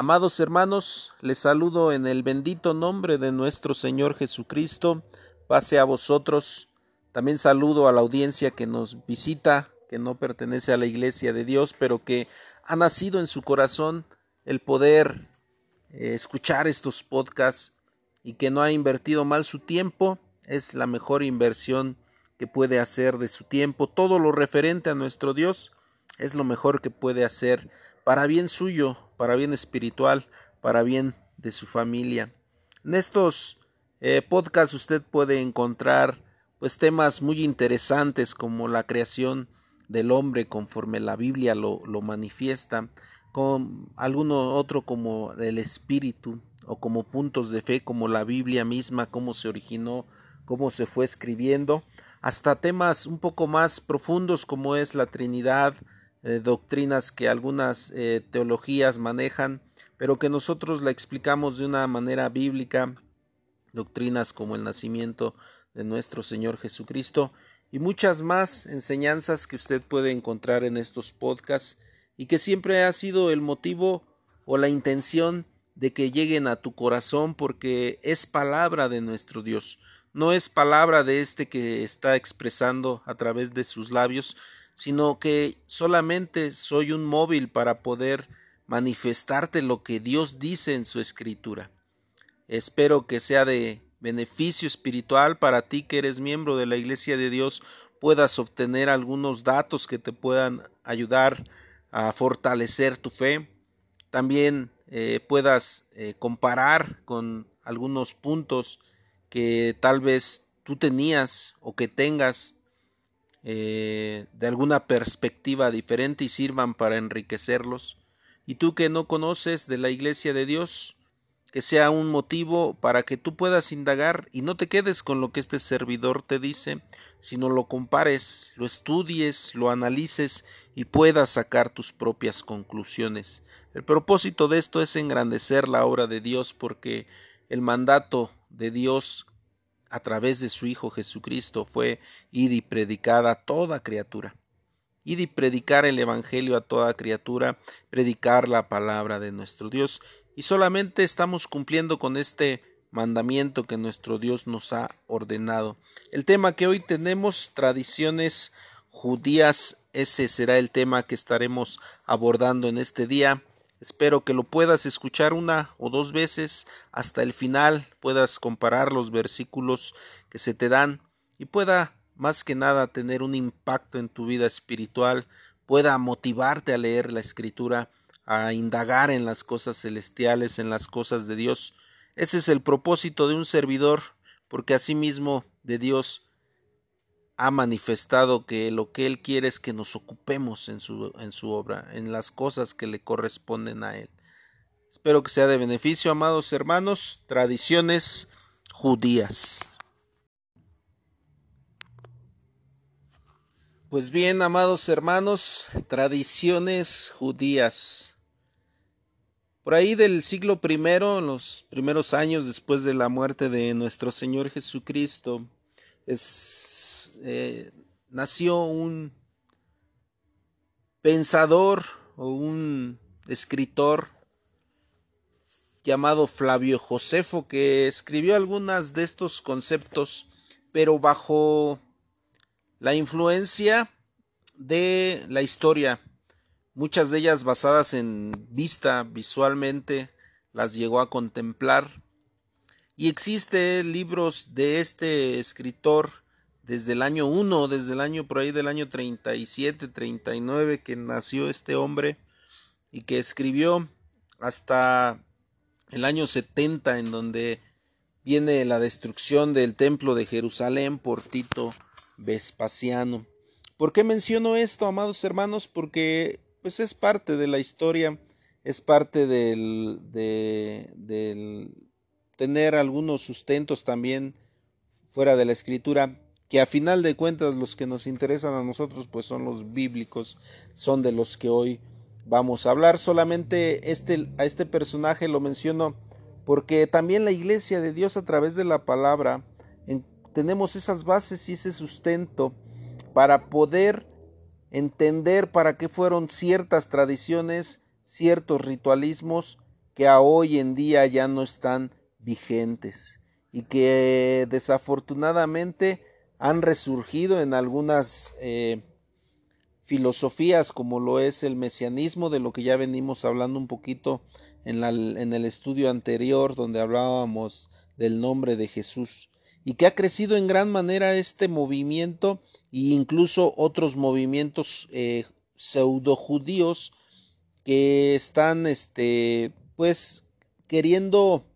Amados hermanos, les saludo en el bendito nombre de nuestro Señor Jesucristo. Pase a vosotros. También saludo a la audiencia que nos visita, que no pertenece a la iglesia de Dios, pero que ha nacido en su corazón el poder eh, escuchar estos podcasts y que no ha invertido mal su tiempo. Es la mejor inversión que puede hacer de su tiempo. Todo lo referente a nuestro Dios es lo mejor que puede hacer para bien suyo, para bien espiritual, para bien de su familia. En estos eh, podcasts usted puede encontrar pues temas muy interesantes como la creación del hombre conforme la Biblia lo, lo manifiesta, con alguno otro como el espíritu o como puntos de fe como la Biblia misma, cómo se originó, cómo se fue escribiendo, hasta temas un poco más profundos como es la Trinidad, eh, doctrinas que algunas eh, teologías manejan, pero que nosotros la explicamos de una manera bíblica, doctrinas como el nacimiento de nuestro Señor Jesucristo y muchas más enseñanzas que usted puede encontrar en estos podcasts y que siempre ha sido el motivo o la intención de que lleguen a tu corazón porque es palabra de nuestro Dios, no es palabra de este que está expresando a través de sus labios, sino que solamente soy un móvil para poder manifestarte lo que Dios dice en su escritura. Espero que sea de beneficio espiritual para ti que eres miembro de la Iglesia de Dios, puedas obtener algunos datos que te puedan ayudar a fortalecer tu fe. También eh, puedas eh, comparar con algunos puntos que tal vez tú tenías o que tengas eh, de alguna perspectiva diferente y sirvan para enriquecerlos. Y tú que no conoces de la iglesia de Dios, que sea un motivo para que tú puedas indagar y no te quedes con lo que este servidor te dice, sino lo compares, lo estudies, lo analices y puedas sacar tus propias conclusiones. El propósito de esto es engrandecer la obra de Dios porque el mandato de Dios a través de su Hijo Jesucristo fue id y predicar a toda criatura. Id y predicar el Evangelio a toda criatura, predicar la palabra de nuestro Dios. Y solamente estamos cumpliendo con este mandamiento que nuestro Dios nos ha ordenado. El tema que hoy tenemos, tradiciones judías, ese será el tema que estaremos abordando en este día. Espero que lo puedas escuchar una o dos veces hasta el final, puedas comparar los versículos que se te dan y pueda más que nada tener un impacto en tu vida espiritual, pueda motivarte a leer la escritura, a indagar en las cosas celestiales, en las cosas de Dios. Ese es el propósito de un servidor, porque asimismo de Dios ha manifestado que lo que Él quiere es que nos ocupemos en su, en su obra, en las cosas que le corresponden a Él. Espero que sea de beneficio, amados hermanos, tradiciones judías. Pues bien, amados hermanos, tradiciones judías. Por ahí del siglo primero, los primeros años después de la muerte de nuestro Señor Jesucristo, es eh, nació un pensador o un escritor llamado Flavio Josefo que escribió algunas de estos conceptos pero bajo la influencia de la historia muchas de ellas basadas en vista visualmente las llegó a contemplar y existe libros de este escritor desde el año 1, desde el año por ahí del año 37, 39 que nació este hombre y que escribió hasta el año 70 en donde viene la destrucción del templo de Jerusalén por Tito Vespasiano. ¿Por qué menciono esto, amados hermanos? Porque pues es parte de la historia, es parte del, de, del tener algunos sustentos también fuera de la escritura que a final de cuentas los que nos interesan a nosotros pues son los bíblicos, son de los que hoy vamos a hablar. Solamente este, a este personaje lo menciono porque también la iglesia de Dios a través de la palabra tenemos esas bases y ese sustento para poder entender para qué fueron ciertas tradiciones, ciertos ritualismos que a hoy en día ya no están vigentes y que desafortunadamente han resurgido en algunas eh, filosofías como lo es el mesianismo, de lo que ya venimos hablando un poquito en, el estudio anterior donde hablábamos del nombre de Jesús y que ha crecido en gran manera este movimiento e incluso otros movimientos eh, pseudo judíos que están este pues queriendo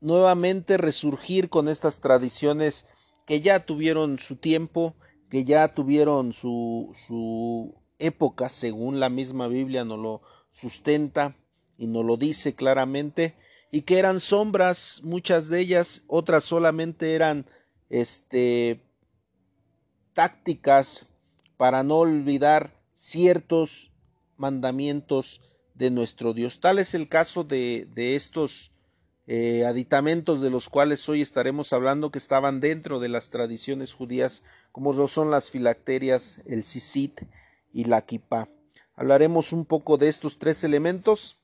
nuevamente resurgir con estas tradiciones que ya tuvieron su tiempo, que ya tuvieron su, su época, según la misma Biblia nos lo sustenta y nos lo dice claramente, y que eran sombras, muchas de ellas, otras solamente eran este tácticas para no olvidar ciertos mandamientos de nuestro Dios. Tal es el caso de, de estos eh, aditamentos de los cuales hoy estaremos hablando que estaban dentro de las tradiciones judías, como lo son las filacterias, el sisit y la kipá. Hablaremos un poco de estos tres elementos.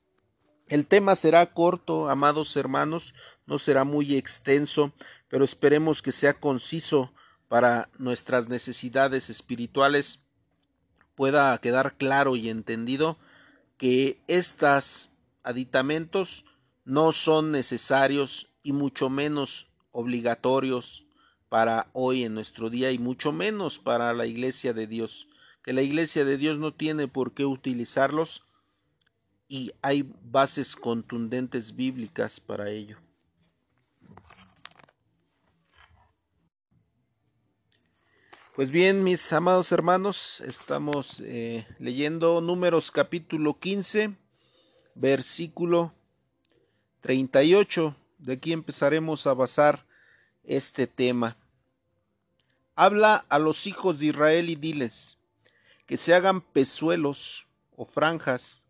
El tema será corto, amados hermanos, no será muy extenso, pero esperemos que sea conciso para nuestras necesidades espirituales, pueda quedar claro y entendido que estos aditamentos no son necesarios y mucho menos obligatorios para hoy en nuestro día y mucho menos para la iglesia de Dios, que la iglesia de Dios no tiene por qué utilizarlos y hay bases contundentes bíblicas para ello. Pues bien, mis amados hermanos, estamos eh, leyendo números capítulo 15, versículo 38. De aquí empezaremos a basar este tema. Habla a los hijos de Israel y diles que se hagan pezuelos o franjas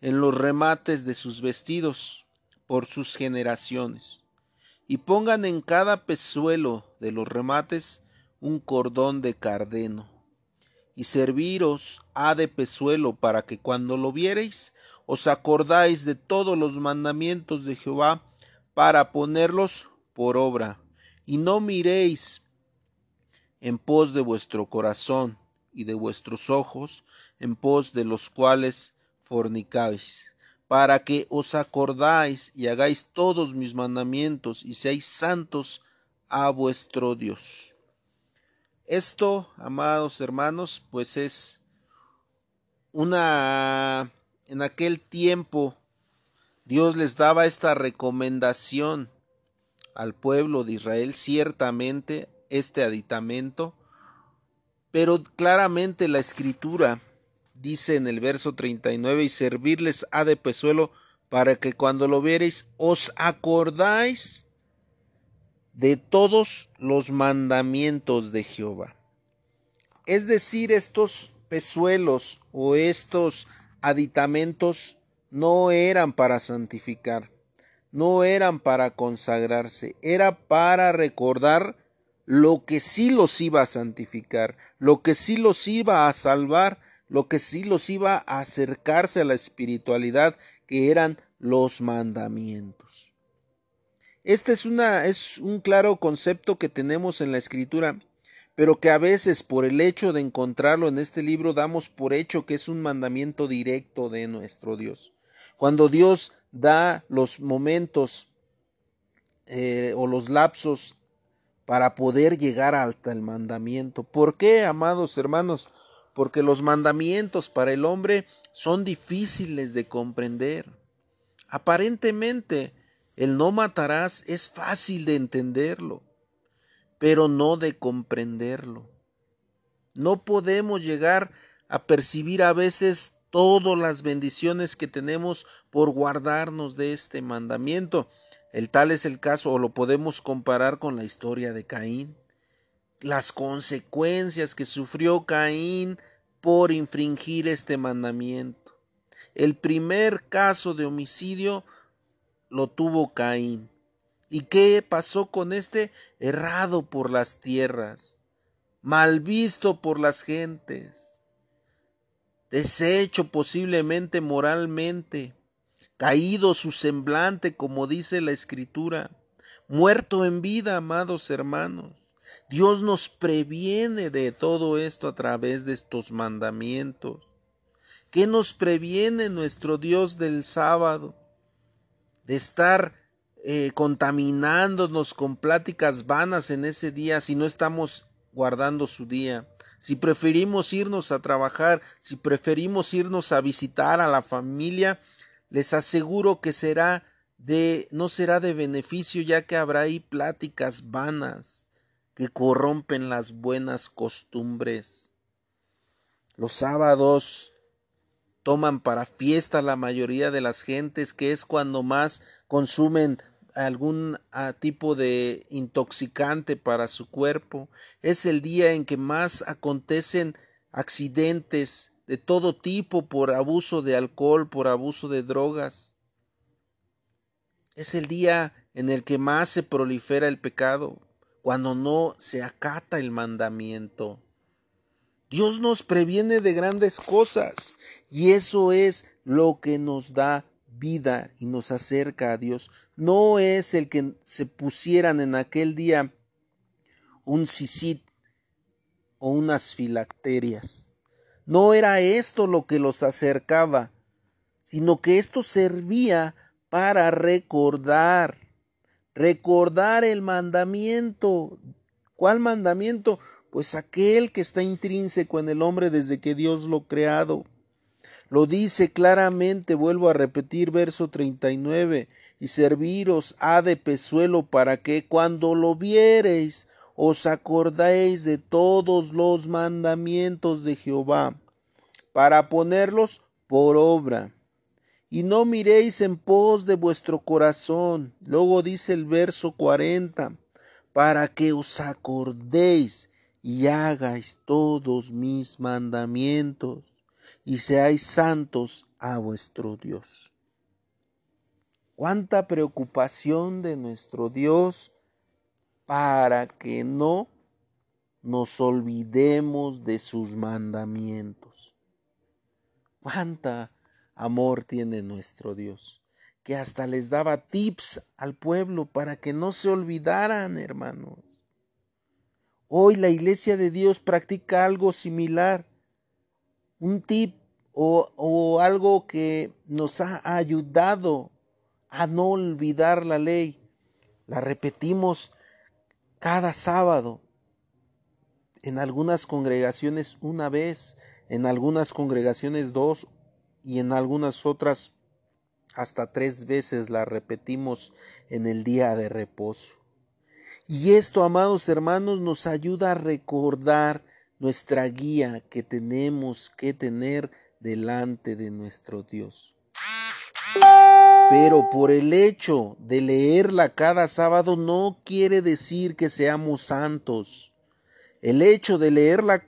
en los remates de sus vestidos por sus generaciones, y pongan en cada pezuelo de los remates un cordón de cardeno, y serviros ha de pezuelo para que cuando lo viereis os acordáis de todos los mandamientos de Jehová para ponerlos por obra, y no miréis en pos de vuestro corazón y de vuestros ojos, en pos de los cuales fornicáis, para que os acordáis y hagáis todos mis mandamientos y seáis santos a vuestro Dios. Esto, amados hermanos, pues es una en aquel tiempo Dios les daba esta recomendación al pueblo de Israel, ciertamente este aditamento, pero claramente la escritura dice en el verso 39 y servirles ha de pezuelo para que cuando lo viereis os acordáis de todos los mandamientos de Jehová. Es decir, estos pezuelos o estos aditamentos no eran para santificar, no eran para consagrarse, era para recordar lo que sí los iba a santificar, lo que sí los iba a salvar, lo que sí los iba a acercarse a la espiritualidad, que eran los mandamientos. Este es, una, es un claro concepto que tenemos en la escritura pero que a veces por el hecho de encontrarlo en este libro damos por hecho que es un mandamiento directo de nuestro Dios. Cuando Dios da los momentos eh, o los lapsos para poder llegar hasta el mandamiento. ¿Por qué, amados hermanos? Porque los mandamientos para el hombre son difíciles de comprender. Aparentemente, el no matarás es fácil de entenderlo pero no de comprenderlo. No podemos llegar a percibir a veces todas las bendiciones que tenemos por guardarnos de este mandamiento. El tal es el caso, o lo podemos comparar con la historia de Caín. Las consecuencias que sufrió Caín por infringir este mandamiento. El primer caso de homicidio lo tuvo Caín. ¿Y qué pasó con este? Errado por las tierras, mal visto por las gentes, deshecho posiblemente moralmente, caído su semblante, como dice la Escritura, muerto en vida, amados hermanos. Dios nos previene de todo esto a través de estos mandamientos. ¿Qué nos previene nuestro Dios del sábado? De estar eh, contaminándonos con pláticas vanas en ese día si no estamos guardando su día. Si preferimos irnos a trabajar, si preferimos irnos a visitar a la familia, les aseguro que será de no será de beneficio ya que habrá ahí pláticas vanas que corrompen las buenas costumbres. Los sábados toman para fiesta la mayoría de las gentes, que es cuando más consumen algún ah, tipo de intoxicante para su cuerpo. Es el día en que más acontecen accidentes de todo tipo por abuso de alcohol, por abuso de drogas. Es el día en el que más se prolifera el pecado, cuando no se acata el mandamiento. Dios nos previene de grandes cosas y eso es lo que nos da vida y nos acerca a Dios. No es el que se pusieran en aquel día un sisit o unas filacterias. No era esto lo que los acercaba, sino que esto servía para recordar, recordar el mandamiento. ¿Cuál mandamiento? Pues aquel que está intrínseco en el hombre desde que Dios lo creado. Lo dice claramente, vuelvo a repetir verso 39, y serviros ha de pezuelo para que cuando lo viereis os acordéis de todos los mandamientos de Jehová, para ponerlos por obra. Y no miréis en pos de vuestro corazón. Luego dice el verso 40, para que os acordéis y hagáis todos mis mandamientos y seáis santos a vuestro Dios. Cuánta preocupación de nuestro Dios para que no nos olvidemos de sus mandamientos. Cuánta amor tiene nuestro Dios, que hasta les daba tips al pueblo para que no se olvidaran, hermanos. Hoy la iglesia de Dios practica algo similar un tip o, algo que nos ha ayudado a no olvidar la ley. La repetimos cada sábado. En algunas congregaciones una vez, en algunas congregaciones dos y en algunas otras hasta tres veces la repetimos en el día de reposo. Y esto, amados hermanos, nos ayuda a recordar nuestra guía que tenemos que tener delante de nuestro Dios. Pero por el hecho de leerla cada sábado no quiere decir que seamos santos. El hecho de leerla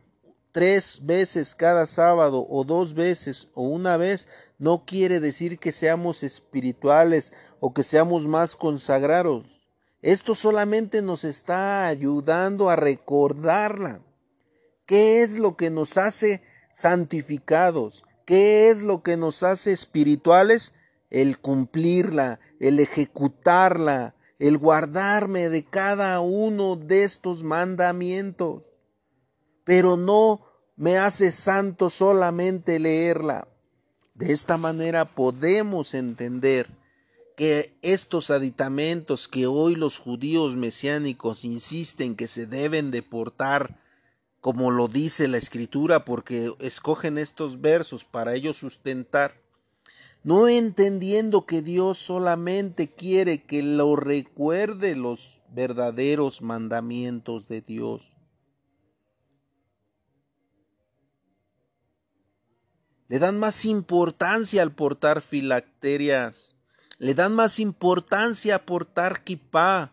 tres veces cada sábado o dos veces o una vez no quiere decir que seamos espirituales o que seamos más consagrados. Esto solamente nos está ayudando a recordarla. ¿Qué es lo que nos hace santificados? ¿Qué es lo que nos hace espirituales? El cumplirla, el ejecutarla, el guardarme de cada uno de estos mandamientos. Pero no me hace santo solamente leerla. De esta manera podemos entender que estos aditamentos que hoy los judíos mesiánicos insisten que se deben deportar como lo dice la escritura, porque escogen estos versos para ellos sustentar, no entendiendo que Dios solamente quiere que lo recuerde los verdaderos mandamientos de Dios. Le dan más importancia al portar filacterias, le dan más importancia a portar kipá,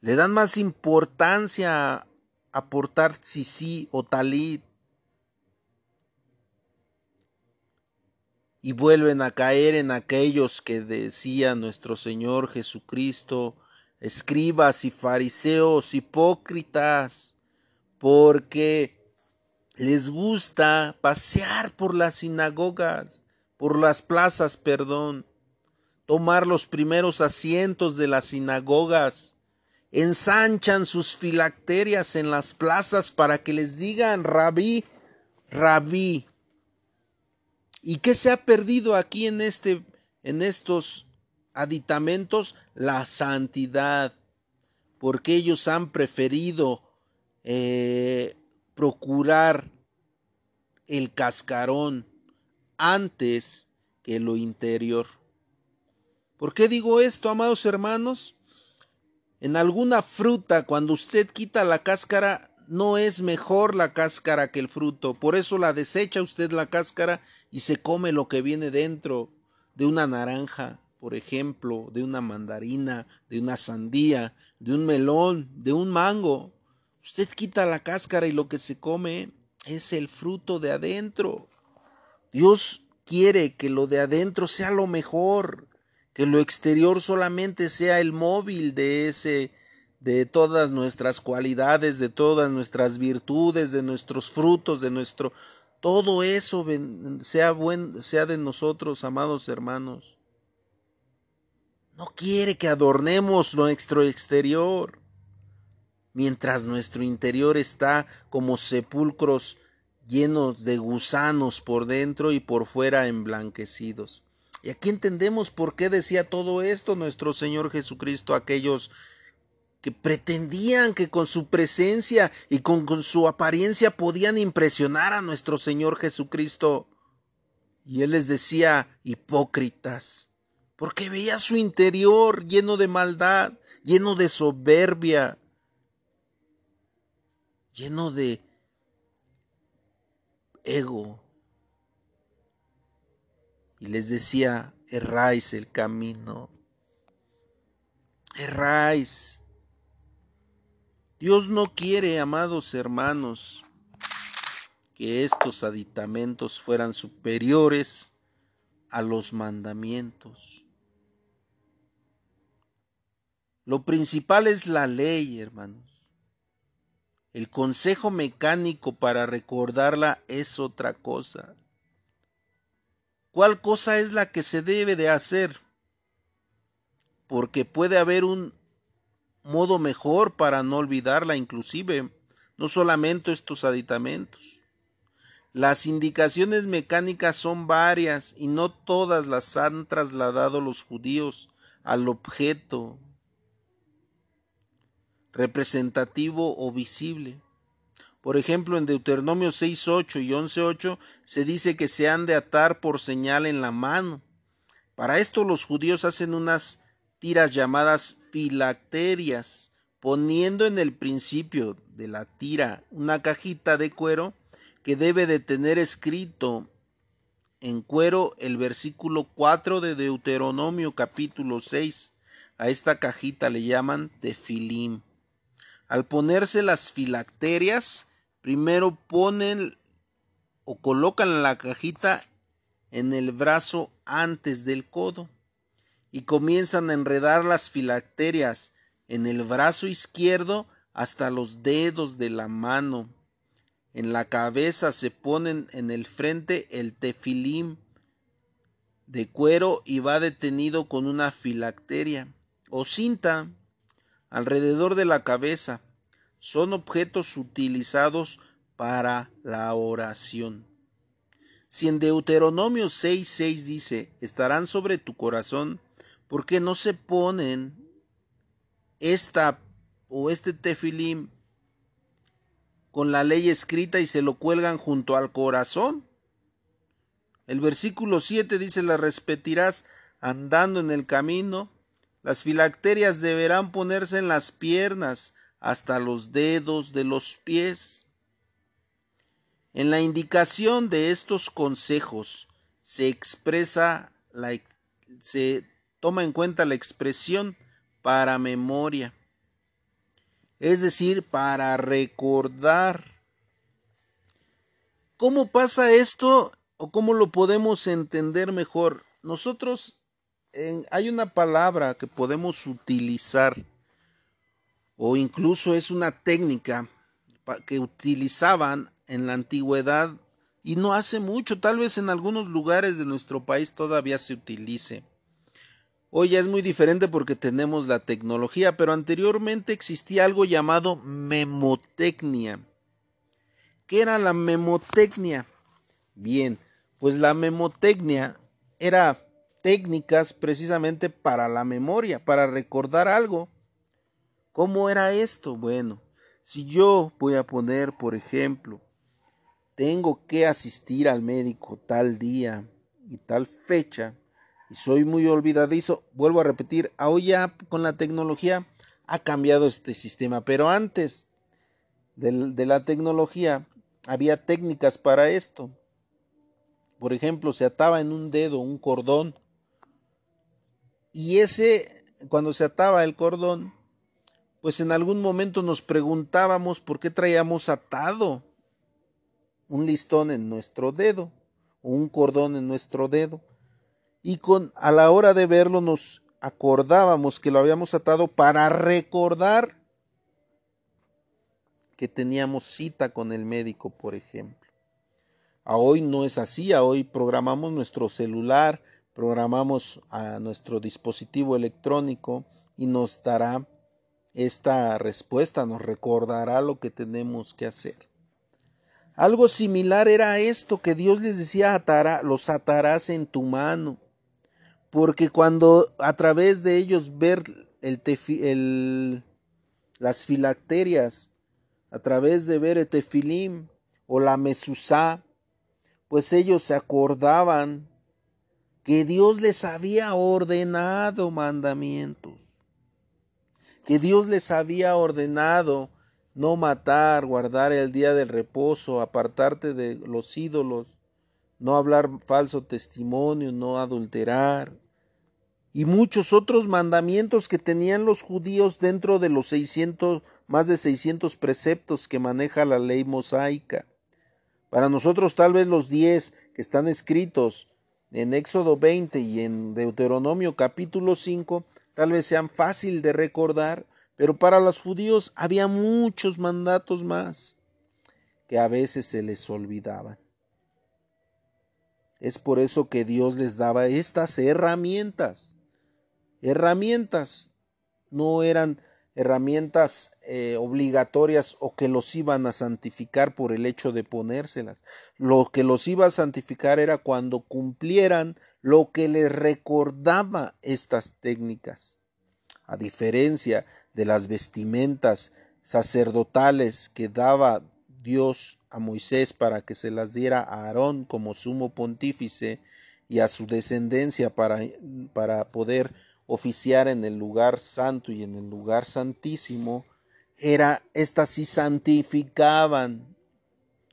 le dan más importancia aportar sí o talit. Y vuelven a caer en aquellos que decía nuestro Señor Jesucristo, escribas y fariseos hipócritas, porque les gusta pasear por las sinagogas, por las plazas, perdón, tomar los primeros asientos de las sinagogas, ensanchan sus filacterias en las plazas para que les digan rabí, rabí. ¿Y qué se ha perdido aquí en este en estos aditamentos? La santidad, porque ellos han preferido eh, procurar el cascarón antes que lo interior. ¿Por qué digo esto, amados hermanos? En alguna fruta, cuando usted quita la cáscara, no es mejor la cáscara que el fruto. Por eso la desecha usted la cáscara y se come lo que viene dentro de una naranja, por ejemplo, de una mandarina, de una sandía, de un melón, de un mango. Usted quita la cáscara y lo que se come es el fruto de adentro. Dios quiere que lo de adentro sea lo mejor, que lo exterior solamente sea el móvil de ese de todas nuestras cualidades, de todas nuestras virtudes, de nuestros frutos, de nuestro todo eso sea buen, sea de nosotros, amados hermanos. No quiere que adornemos nuestro exterior mientras nuestro interior está como sepulcros llenos de gusanos por dentro y por fuera emblanquecidos. Y aquí entendemos por qué decía todo esto nuestro Señor Jesucristo a aquellos que pretendían que con su presencia y con, con, su apariencia podían impresionar a nuestro Señor Jesucristo. Y Él les decía, hipócritas, porque veía su interior lleno de maldad, lleno de soberbia, lleno de ego. Y les decía, erráis el camino, erráis. Dios no quiere, amados hermanos, que estos aditamentos fueran superiores a los mandamientos. Lo principal es la ley, hermanos. El consejo mecánico para recordarla es otra cosa. ¿Cuál cosa es la que se debe de hacer? Porque puede haber un modo mejor para no olvidarla, inclusive, no solamente estos aditamentos. Las indicaciones mecánicas son varias y no todas las han trasladado los judíos al objeto representativo o visible. Por ejemplo, en Deuteronomio 6.8 y 11.8 se dice que se han de atar por señal en la mano. Para esto los judíos hacen unas tiras llamadas filacterias, poniendo en el principio de la tira una cajita de cuero que debe de tener escrito en cuero el versículo 4 de Deuteronomio capítulo 6. A esta cajita le llaman tefilim. Al ponerse las filacterias, primero ponen o colocan la cajita en el brazo antes del codo y comienzan a enredar las filacterias en el brazo izquierdo hasta los dedos de la mano. En la cabeza se ponen en el frente el tefilim de cuero y va detenido con una filacteria o cinta alrededor de la cabeza. Son objetos utilizados para la oración. Si en Deuteronomio 6:6 dice, estarán sobre tu corazón, ¿por qué no se ponen esta o este tefilim con la ley escrita y se lo cuelgan junto al corazón? El versículo 7 dice, la repetirás andando en el camino las filacterias deberán ponerse en las piernas hasta los dedos de los pies. En la indicación de estos consejos se expresa la, se toma en cuenta la expresión para memoria, es decir, para recordar. ¿Cómo pasa esto o cómo lo podemos entender mejor? Nosotros hay una palabra que podemos utilizar o incluso es una técnica que utilizaban en la antigüedad y no hace mucho, tal vez en algunos lugares de nuestro país todavía se utilice. Hoy ya es muy diferente porque tenemos la tecnología, pero anteriormente existía algo llamado memotecnia. ¿Qué era la memotecnia? Bien, pues la memotecnia era técnicas precisamente para la memoria, para recordar algo. ¿Cómo era esto? Bueno, si yo voy a poner, por ejemplo, tengo que asistir al médico tal día y tal fecha, y soy muy olvidadizo, vuelvo a repetir, hoy ya con la tecnología ha cambiado este sistema, pero antes de, de la tecnología había técnicas para esto. Por ejemplo, se ataba en un dedo un cordón y ese, cuando se ataba el cordón, pues en algún momento nos preguntábamos por qué traíamos atado un listón en nuestro dedo o un cordón en nuestro dedo. Y con a la hora de verlo nos acordábamos que lo habíamos atado para recordar que teníamos cita con el médico, por ejemplo. A hoy no es así, a hoy programamos nuestro celular, programamos a nuestro dispositivo electrónico y nos dará esta respuesta, nos recordará lo que tenemos que hacer. Algo similar era esto que Dios les decía, atará, los atarás en tu mano, porque cuando a través de ellos ver el, las filacterias, a través de ver el tefilim o la mesusá, pues ellos se acordaban que Dios les había ordenado mandamientos, que Dios les había ordenado no matar, guardar el día del reposo, apartarte de los ídolos, no hablar falso testimonio, no adulterar, y muchos otros mandamientos que tenían los judíos dentro de los 600, más de 600 preceptos que maneja la ley mosaica. Para nosotros tal vez los diez que están escritos en Éxodo 20 y en Deuteronomio capítulo 5 tal vez sean fácil de recordar, pero para los judíos había muchos mandatos más que a veces se les olvidaban. Es por eso que Dios les daba estas herramientas. Herramientas no eran herramientas eh, obligatorias o que los iban a santificar por el hecho de ponérselas. Lo que los iba a santificar era cuando cumplieran lo que les recordaba estas técnicas. A diferencia de las vestimentas sacerdotales que daba Dios a Moisés para que se las diera a Aarón como sumo pontífice y a su descendencia para, para poder oficiar en el lugar santo y en el lugar santísimo, era estas sí santificaban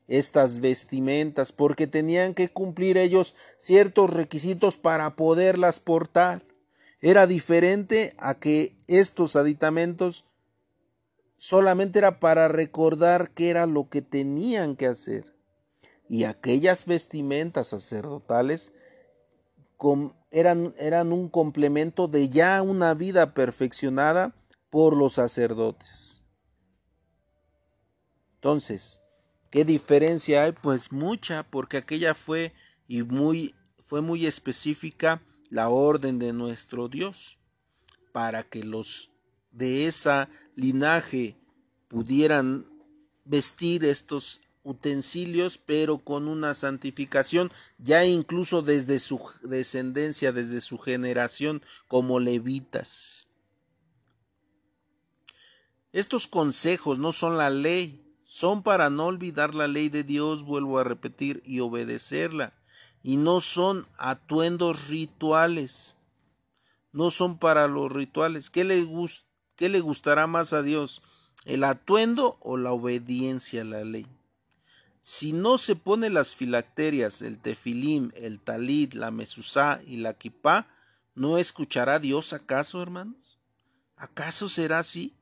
estas vestimentas porque tenían que cumplir ellos ciertos requisitos para poderlas portar. Era diferente a que estos aditamentos solamente era para recordar qué era lo que tenían que hacer. Y aquellas vestimentas sacerdotales eran, eran un complemento de ya una vida perfeccionada por los sacerdotes. Entonces, ¿qué diferencia hay? Pues mucha, porque aquella fue y muy fue muy específica la orden de nuestro Dios para que los de esa linaje pudieran vestir estos utensilios, pero con una santificación ya incluso desde su descendencia, desde su generación como levitas. Estos consejos no son la ley, son para no olvidar la ley de Dios, vuelvo a repetir, y obedecerla, y no son atuendos rituales, no son para los rituales. ¿Qué le, qué le gustará más a Dios? ¿El atuendo o la obediencia a la ley? Si no se pone las filacterias, el tefilim, el talit, la mesusá y la kipá, ¿no escuchará Dios acaso, hermanos? ¿Acaso será así?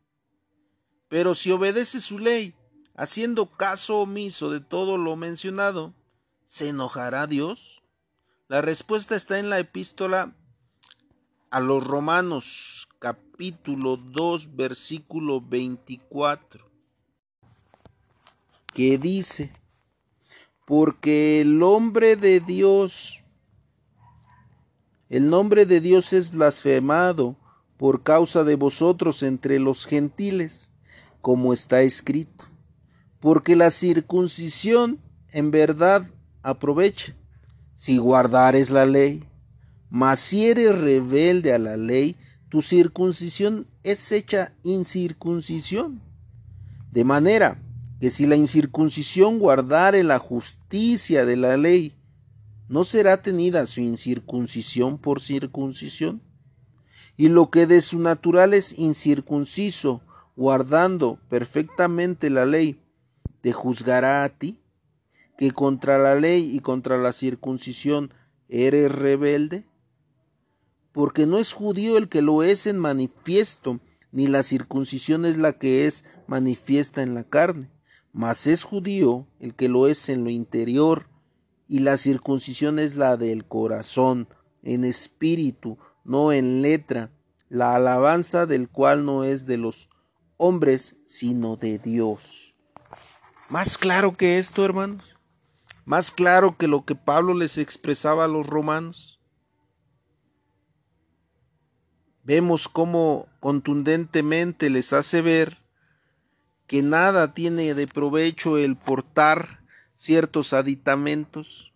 Pero si obedece su ley, haciendo caso omiso de todo lo mencionado, ¿se enojará Dios? La respuesta está en la epístola a los Romanos, capítulo 2, versículo 24, que dice, porque el hombre de Dios El nombre de Dios es blasfemado por causa de vosotros entre los gentiles, como está escrito, porque la circuncisión en verdad aprovecha, si guardares la ley. Mas si eres rebelde a la ley, tu circuncisión es hecha incircuncisión. De manera que si la incircuncisión guardare la justicia de la ley, ¿no será tenida su incircuncisión por circuncisión? Y lo que de su natural es incircunciso, guardando perfectamente la ley, ¿te juzgará a ti? que contra la ley y contra la circuncisión eres rebelde? Porque no es judío el que lo es en manifiesto, ni la circuncisión es la que es manifiesta en la carne, mas es judío el que lo es en lo interior, y la circuncisión es la del corazón, en espíritu, no en letra, la alabanza del cual no es de los hombres, sino de Dios. Más claro que esto, hermanos más claro que lo que Pablo les expresaba a los romanos. Vemos cómo contundentemente les hace ver que nada tiene de provecho el portar ciertos aditamentos,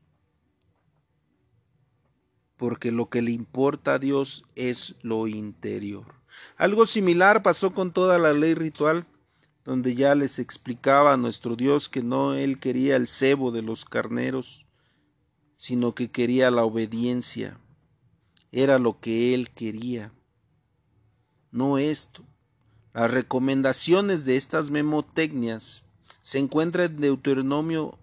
porque lo que le importa a Dios es lo interior. Algo similar pasó con toda la ley ritual donde ya les explicaba a nuestro Dios que no él quería el cebo de los carneros, sino que quería la obediencia. Era lo que él quería, no esto. Las recomendaciones de estas memotecnias se encuentran en Deuteronomio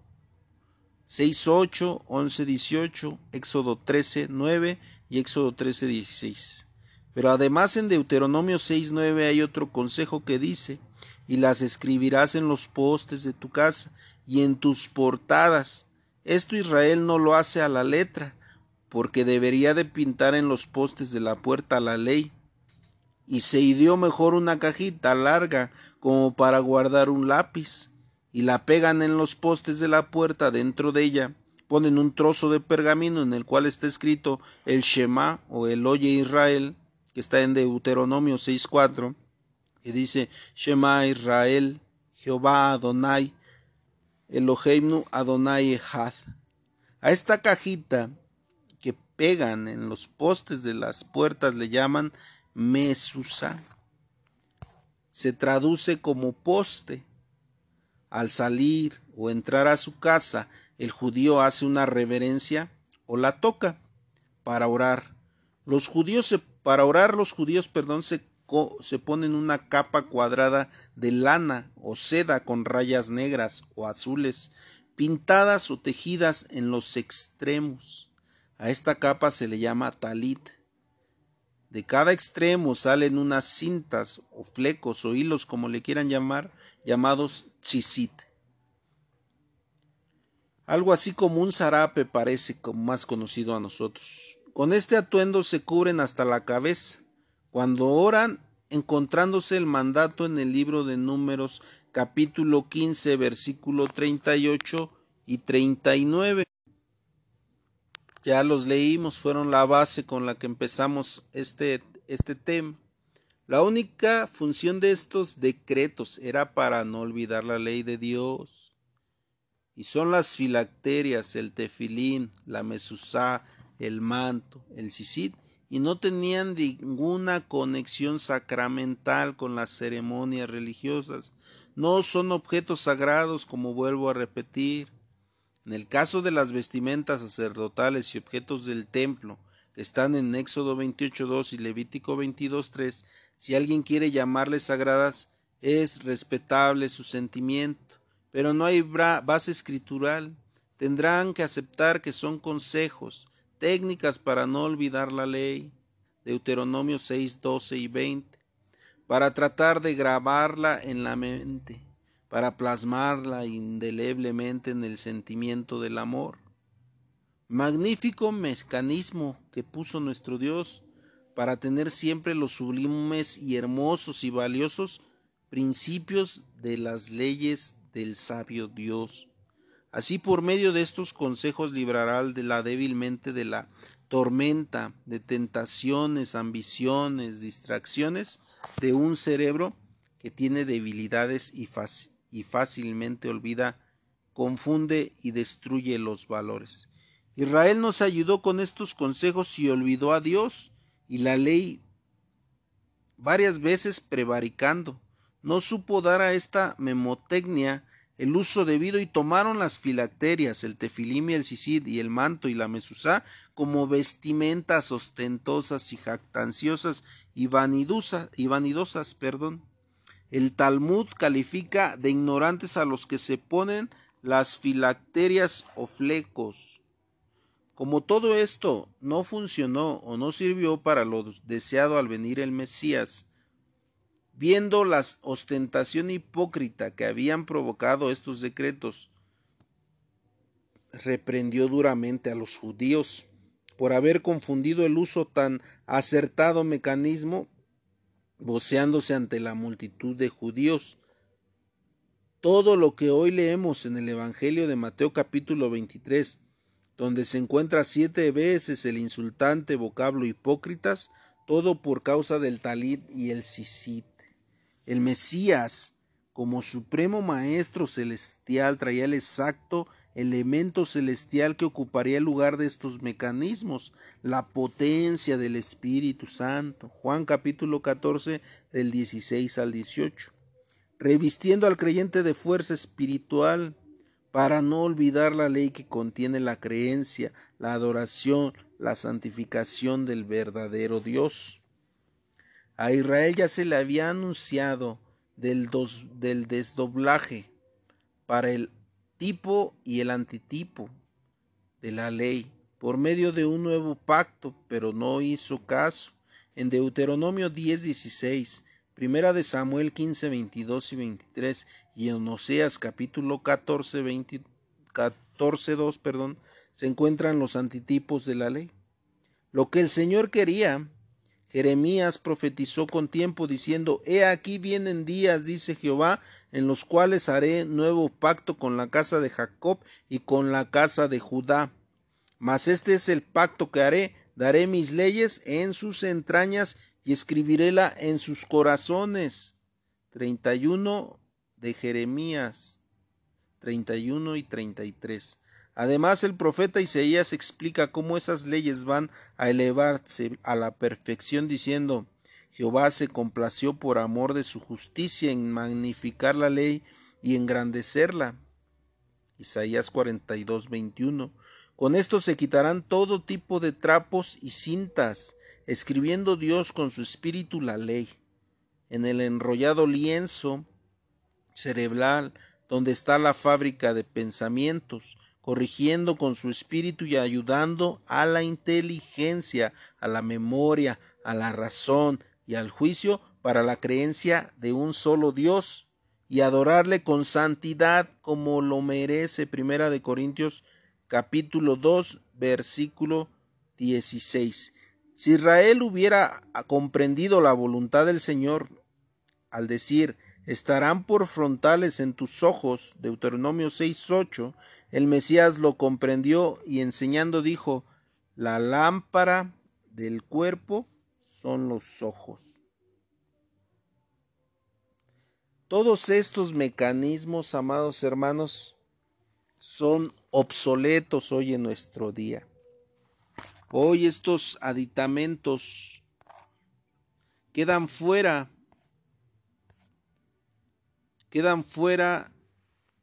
6.8, 11.18, Éxodo 13.9 y Éxodo 13.16. Pero además en Deuteronomio 6.9 hay otro consejo que dice, y las escribirás en los postes de tu casa y en tus portadas. Esto Israel no lo hace a la letra, porque debería de pintar en los postes de la puerta la ley. Y se ideó mejor una cajita larga como para guardar un lápiz, y la pegan en los postes de la puerta dentro de ella, ponen un trozo de pergamino en el cual está escrito el Shema o el Oye Israel, que está en Deuteronomio 6.4, y dice Shema Israel, Jehová Adonai, Eloheinu Adonai Echad. A esta cajita que pegan en los postes de las puertas le llaman Mesusa. Se traduce como poste. Al salir o entrar a su casa, el judío hace una reverencia o la toca para orar. Los judíos se, para orar los judíos, perdón, se se ponen una capa cuadrada de lana o seda con rayas negras o azules, pintadas o tejidas en los extremos. A esta capa se le llama talit. De cada extremo salen unas cintas o flecos o hilos, como le quieran llamar, llamados tzitzit. Algo así como un zarape parece más conocido a nosotros. Con este atuendo se cubren hasta la cabeza cuando oran, encontrándose el mandato en el libro de números capítulo 15 versículo 38 y 39. Ya los leímos, fueron la base con la que empezamos este, este tema. La única función de estos decretos era para no olvidar la ley de Dios. Y son las filacterias, el tefilín, la mesusá, el manto, el sisit y no tenían ninguna conexión sacramental con las ceremonias religiosas. No son objetos sagrados, como vuelvo a repetir. En el caso de las vestimentas sacerdotales y objetos del templo, que están en Éxodo 28.2 y Levítico 22.3, si alguien quiere llamarles sagradas, es respetable su sentimiento, pero no hay base escritural. Tendrán que aceptar que son consejos, técnicas para no olvidar la ley, Deuteronomio 6, 12 y 20, para tratar de grabarla en la mente, para plasmarla indeleblemente en el sentimiento del amor. Magnífico mecanismo que puso nuestro Dios para tener siempre los sublimes y hermosos y valiosos principios de las leyes del sabio Dios Así por medio de estos consejos librará de la débilmente de la tormenta de tentaciones, ambiciones, distracciones de un cerebro que tiene debilidades y, y fácilmente olvida, confunde y destruye los valores. Israel nos ayudó con estos consejos y olvidó a Dios y la ley varias veces prevaricando. No supo dar a esta memotecnia el uso debido y tomaron las filacterias, el tefilim y el sisid y el manto y la mesusá como vestimentas ostentosas y jactanciosas y, y vanidosas. Perdón. El Talmud califica de ignorantes a los que se ponen las filacterias o flecos. Como todo esto no funcionó o no sirvió para lo deseado al venir el Mesías, viendo la ostentación hipócrita que habían provocado estos decretos, reprendió duramente a los judíos por haber confundido el uso tan acertado mecanismo, voceándose ante la multitud de judíos. Todo lo que hoy leemos en el Evangelio de Mateo capítulo 23, donde se encuentra siete veces el insultante vocablo hipócritas, todo por causa del talit y el sisit. El Mesías, como supremo maestro celestial, traía el exacto elemento celestial que ocuparía el lugar de estos mecanismos, la potencia del Espíritu Santo. Juan capítulo 14 del 16 al 18. Revistiendo al creyente de fuerza espiritual para no olvidar la ley que contiene la creencia, la adoración, la santificación del verdadero Dios. A Israel ya se le había anunciado del, del desdoblaje para el tipo y el antitipo de la ley por medio de un nuevo pacto, pero no hizo caso. En Deuteronomio 10, 16, Primera de Samuel 15, 22 y 23 y en Oseas capítulo 14, 20, 14, 2, perdón, se encuentran los antitipos de la ley. Lo que el Señor quería Jeremías profetizó con tiempo diciendo, He aquí vienen días, dice Jehová, en los cuales haré nuevo pacto con la casa de Jacob y con la casa de Judá. Mas este es el pacto que haré, daré mis leyes en sus entrañas y escribiréla en sus corazones. 31 de Jeremías 31 y 33. Además, el profeta Isaías explica cómo esas leyes van a elevarse a la perfección diciendo Jehová se complació por amor de su justicia en magnificar la ley y engrandecerla. Isaías 42, 21. Con esto se quitarán todo tipo de trapos y cintas, escribiendo Dios con su espíritu la ley. En el enrollado lienzo cerebral, donde está la fábrica de pensamientos, corrigiendo con su espíritu y ayudando a la inteligencia, a la memoria, a la razón y al juicio para la creencia de un solo Dios y adorarle con santidad como lo merece Primera de Corintios capítulo 2 versículo 16. Si Israel hubiera comprendido la voluntad del Señor al decir estarán por frontales en tus ojos, Deuteronomio 6.8, el Mesías lo comprendió y enseñando dijo, la lámpara del cuerpo son los ojos. Todos estos mecanismos, amados hermanos, son obsoletos hoy en nuestro día. Hoy estos aditamentos quedan fuera quedan fuera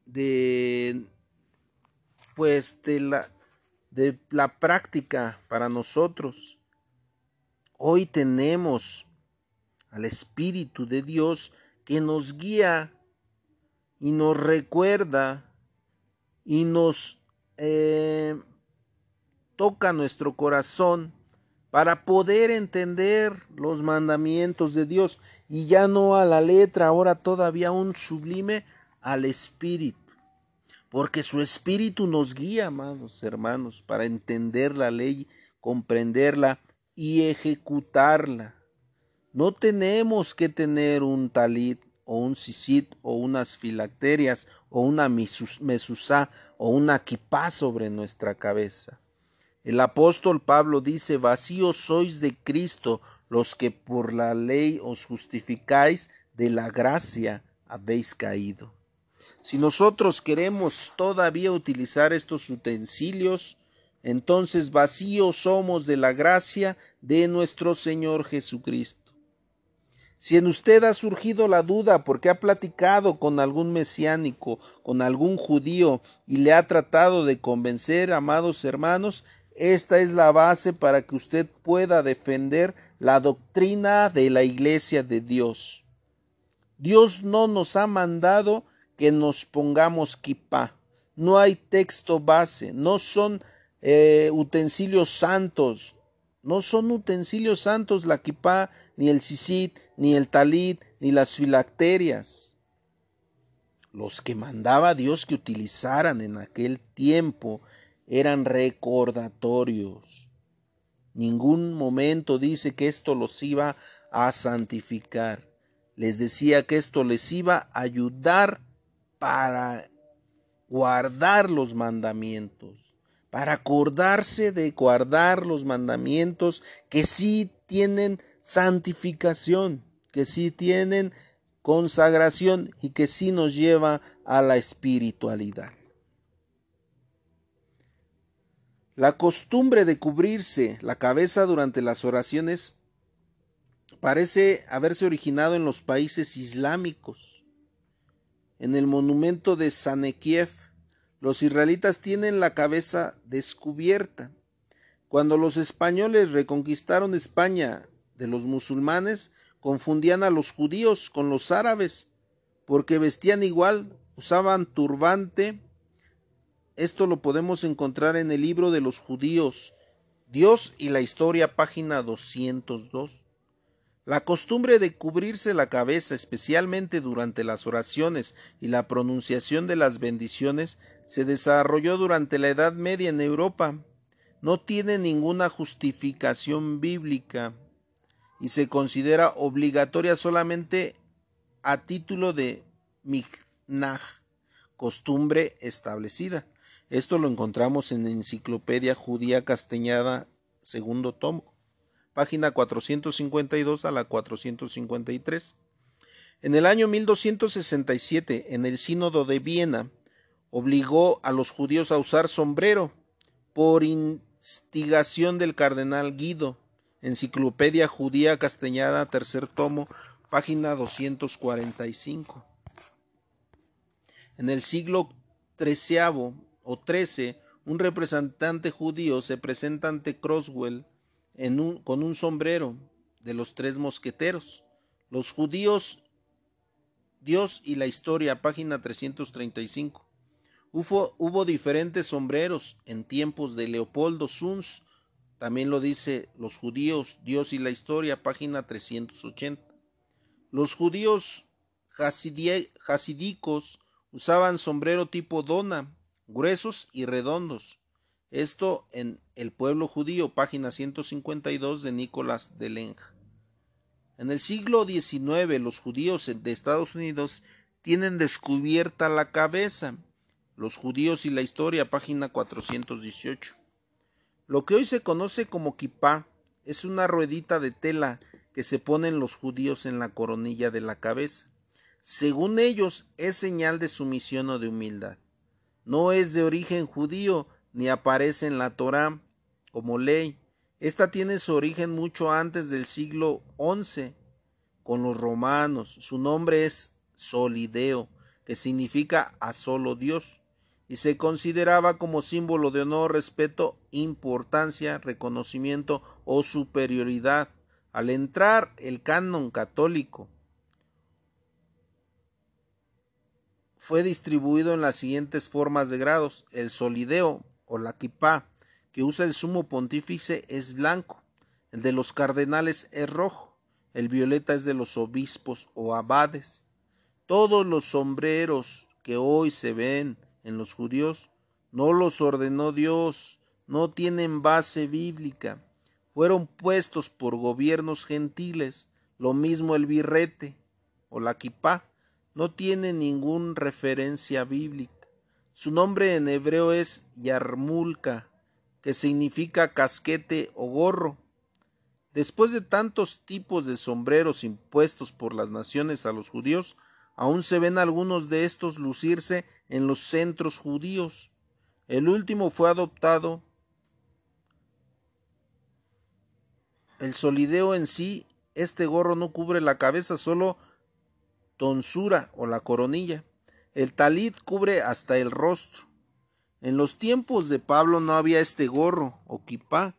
de pues de la de la práctica para nosotros. Hoy tenemos al Espíritu de Dios que nos guía y nos recuerda y nos eh, toca nuestro corazón para poder entender los mandamientos de Dios y ya no a la letra, ahora todavía un sublime al espíritu. Porque su espíritu nos guía, amados hermanos, para entender la ley, comprenderla y ejecutarla. No tenemos que tener un talit o un sisit o unas filacterias o una mesusá o una kipá sobre nuestra cabeza. El apóstol Pablo dice, vacíos sois de Cristo los que por la ley os justificáis, de la gracia habéis caído. Si nosotros queremos todavía utilizar estos utensilios, entonces vacíos somos de la gracia de nuestro Señor Jesucristo. Si en usted ha surgido la duda porque ha platicado con algún mesiánico, con algún judío y le ha tratado de convencer, amados hermanos, esta es la base para que usted pueda defender la doctrina de la iglesia de Dios. Dios no nos ha mandado que nos pongamos kipá. No hay texto base, no son eh, utensilios santos, no son utensilios santos la kipá, ni el sisit, ni el talit, ni las filacterias. Los que mandaba Dios que utilizaran en aquel tiempo eran recordatorios. Ningún momento dice que esto los iba a santificar. Les decía que esto les iba a ayudar para guardar los mandamientos, para acordarse de guardar los mandamientos que sí tienen santificación, que sí tienen consagración y que sí nos lleva a la espiritualidad. La costumbre de cubrirse la cabeza durante las oraciones parece haberse originado en los países islámicos. En el monumento de Sanekiev, los israelitas tienen la cabeza descubierta. Cuando los españoles reconquistaron España de los musulmanes, confundían a los judíos con los árabes, porque vestían igual, usaban turbante. Esto lo podemos encontrar en el libro de los judíos, Dios y la historia, página 202. La costumbre de cubrirse la cabeza, especialmente durante las oraciones y la pronunciación de las bendiciones, se desarrolló durante la Edad Media en Europa. No tiene ninguna justificación bíblica y se considera obligatoria solamente a título de mignaj, costumbre establecida. Esto lo encontramos en Enciclopedia Judía Castellada, segundo tomo página 452 a la 453. En el año 1267, en el Sínodo de Viena, obligó a los judíos a usar sombrero por instigación del cardenal Guido. Enciclopedia Judía Castellana, tercer tomo, página 245. En el siglo XIII o XIII, un representante judío se presenta ante Croswell con un sombrero de los tres mosqueteros. Los judíos, Dios y la historia, página 335. Hubo, hubo diferentes sombreros en tiempos de Leopoldo Suns, también lo dice los judíos, Dios y la historia, página 380. Los judíos hasidicos usaban sombrero tipo dona, gruesos y redondos. Esto en El pueblo judío, página 152 de Nicolás de Lenja. En el siglo XIX los judíos de Estados Unidos tienen descubierta la cabeza. Los judíos y la historia, página 418. Lo que hoy se conoce como kipá es una ruedita de tela que se ponen los judíos en la coronilla de la cabeza. Según ellos, es señal de sumisión o de humildad. No es de origen judío, ni aparece en la Torá como ley. Esta tiene su origen mucho antes del siglo XI con los romanos. Su nombre es Solideo, que significa a solo Dios, y se consideraba como símbolo de honor, respeto, importancia, reconocimiento o superioridad. Al entrar el canon católico fue distribuido en las siguientes formas de grados. El solideo o la que usa el sumo pontífice es blanco, el de los cardenales es rojo, el violeta es de los obispos o abades. Todos los sombreros que hoy se ven en los judíos no los ordenó Dios, no tienen base bíblica, fueron puestos por gobiernos gentiles, lo mismo el birrete o la kipá, no tiene ninguna referencia bíblica. Su nombre en hebreo es Yarmulka, que significa casquete o gorro. Después de tantos tipos de sombreros impuestos por las naciones a los judíos, aún se ven algunos de estos lucirse en los centros judíos. El último fue adoptado. El solideo en sí, este gorro no cubre la cabeza, solo tonsura o la coronilla. El talit cubre hasta el rostro. En los tiempos de Pablo no había este gorro o kipá.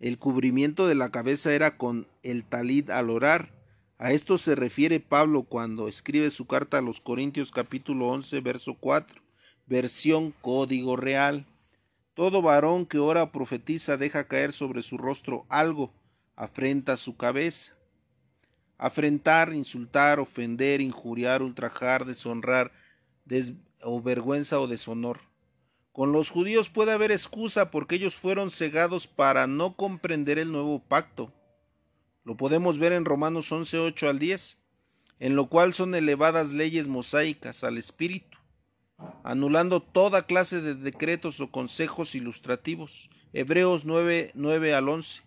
El cubrimiento de la cabeza era con el talit al orar. A esto se refiere Pablo cuando escribe su carta a los Corintios capítulo 11 verso 4 versión código real. Todo varón que ora o profetiza deja caer sobre su rostro algo, afrenta su cabeza. Afrentar, insultar, ofender, injuriar, ultrajar, deshonrar, o vergüenza o deshonor. Con los judíos puede haber excusa porque ellos fueron cegados para no comprender el nuevo pacto. Lo podemos ver en Romanos 11, 8 al 10, en lo cual son elevadas leyes mosaicas al espíritu anulando toda clase de decretos o consejos ilustrativos. Hebreos 9, 9 al 11,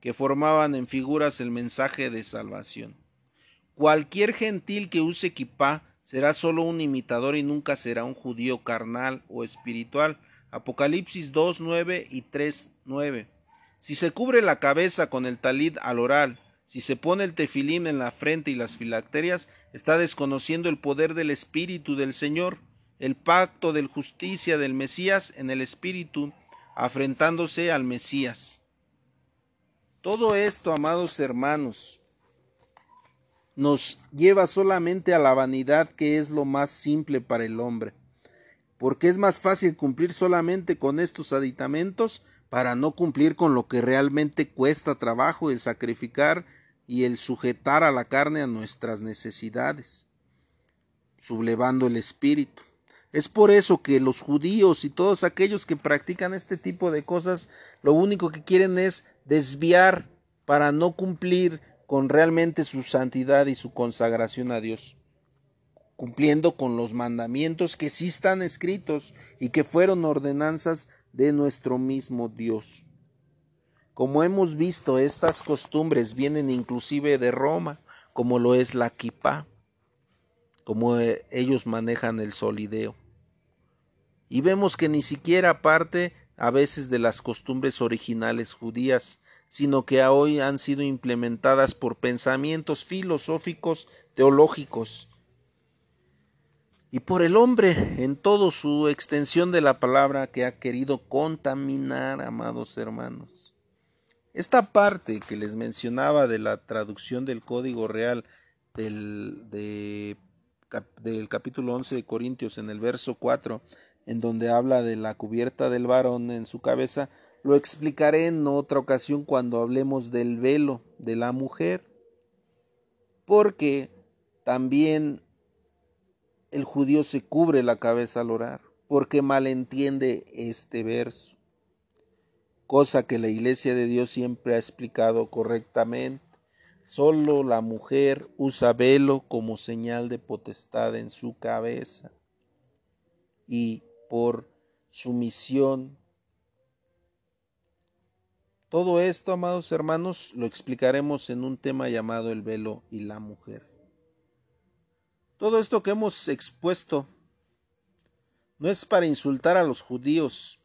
que formaban en figuras el mensaje de salvación. Cualquier gentil que use kipá será solo un imitador y nunca será un judío carnal o espiritual. Apocalipsis 2, 9 y 3, 9. Si se cubre la cabeza con el talid al oral, si se pone el tefilim en la frente y las filacterias, está desconociendo el poder del Espíritu del Señor el pacto de justicia del Mesías en el Espíritu, afrentándose al Mesías. Todo esto, amados hermanos, nos lleva solamente a la vanidad que es lo más simple para el hombre, porque es más fácil cumplir solamente con estos aditamentos para no cumplir con lo que realmente cuesta trabajo el sacrificar y el sujetar a la carne a nuestras necesidades, sublevando el espíritu. Es por eso que los judíos y todos aquellos que practican este tipo de cosas, lo único que quieren es desviar para no cumplir con realmente su santidad y su consagración a Dios, cumpliendo con los mandamientos que sí están escritos y que fueron ordenanzas de nuestro mismo Dios. Como hemos visto, estas costumbres vienen inclusive de Roma, como lo es la kipá como eh, ellos manejan el solideo. Y vemos que ni siquiera parte a veces de las costumbres originales judías, sino que hoy han sido implementadas por pensamientos filosóficos teológicos y por el hombre en toda su extensión de la palabra que ha querido contaminar, amados hermanos. Esta parte que les mencionaba de la traducción del código real del, de del capítulo 11 de Corintios en el verso 4, en donde habla de la cubierta del varón en su cabeza, lo explicaré en otra ocasión cuando hablemos del velo de la mujer, porque también el judío se cubre la cabeza al orar, porque malentiende este verso, cosa que la iglesia de Dios siempre ha explicado correctamente. Solo la mujer usa velo como señal de potestad en su cabeza y por sumisión. Todo esto, amados hermanos, lo explicaremos en un tema llamado el velo y la mujer. Todo esto que hemos expuesto no es para insultar a los judíos,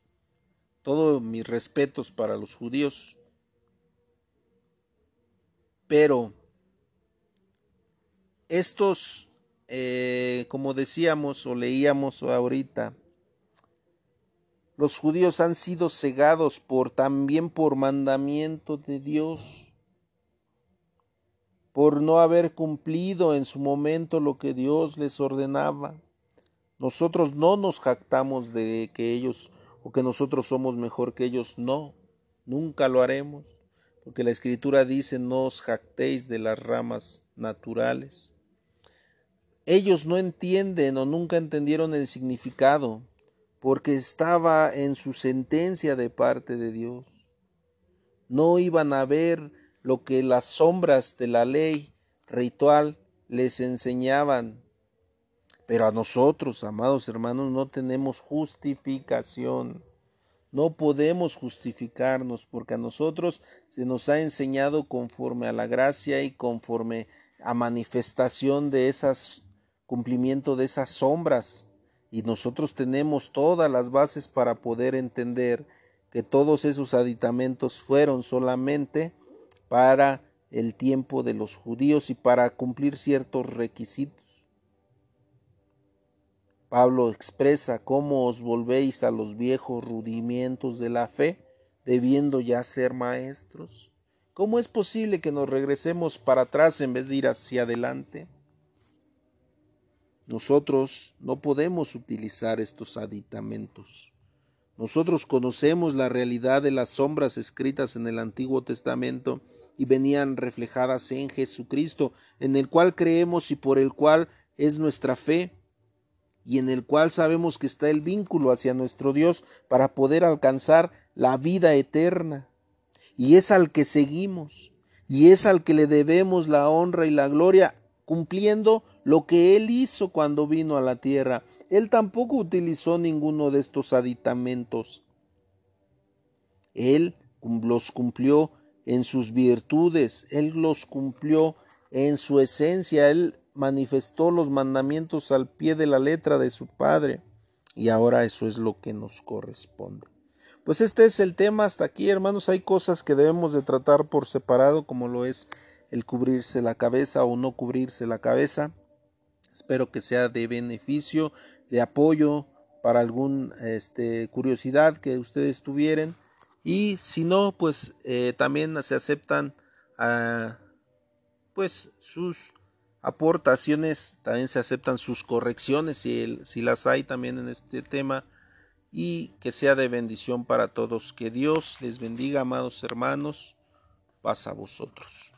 todos mis respetos para los judíos, pero estos, eh, como decíamos o leíamos ahorita, los judíos han sido cegados por también por mandamiento de Dios, por no haber cumplido en su momento lo que Dios les ordenaba. Nosotros no nos jactamos de que ellos o que nosotros somos mejor que ellos, no, nunca lo haremos porque la escritura dice no os jactéis de las ramas naturales. Ellos no entienden o nunca entendieron el significado, porque estaba en su sentencia de parte de Dios. No iban a ver lo que las sombras de la ley ritual les enseñaban. Pero a nosotros, amados hermanos, no tenemos justificación No podemos justificarnos porque a nosotros se nos ha enseñado conforme a la gracia y conforme a manifestación de esas cumplimiento de esas sombras y nosotros tenemos todas las bases para poder entender que todos esos aditamentos fueron solamente para el tiempo de los judíos y para cumplir ciertos requisitos. Pablo expresa cómo os volvéis a los viejos rudimientos de la fe, debiendo ya ser maestros. ¿Cómo es posible que nos regresemos para atrás en vez de ir hacia adelante? Nosotros no podemos utilizar estos aditamentos. Nosotros conocemos la realidad de las sombras escritas en el Antiguo Testamento y venían reflejadas en Jesucristo, en el cual creemos y por el cual es nuestra fe, y en el cual sabemos que está el vínculo hacia nuestro Dios para poder alcanzar la vida eterna. Y es al que seguimos, y es al que le debemos la honra y la gloria, cumpliendo lo que él hizo cuando vino a la tierra. Él tampoco utilizó ninguno de estos aditamentos. Él los cumplió en sus virtudes, Él los cumplió en su esencia, Él manifestó los mandamientos al pie de la letra de su Padre. Y ahora eso es lo que nos corresponde. Pues este es el tema hasta aquí, hermanos. Hay cosas que debemos de tratar por separado, como lo es el cubrirse la cabeza o no cubrirse la cabeza. Espero que sea de beneficio, de apoyo para alguna este, curiosidad que ustedes tuvieran. Y si no, pues eh, también se aceptan ah, pues sus aportaciones, también se aceptan sus correcciones si, si las hay también en este tema y que sea de bendición para todos. Que Dios les bendiga, amados hermanos. Paz a vosotros.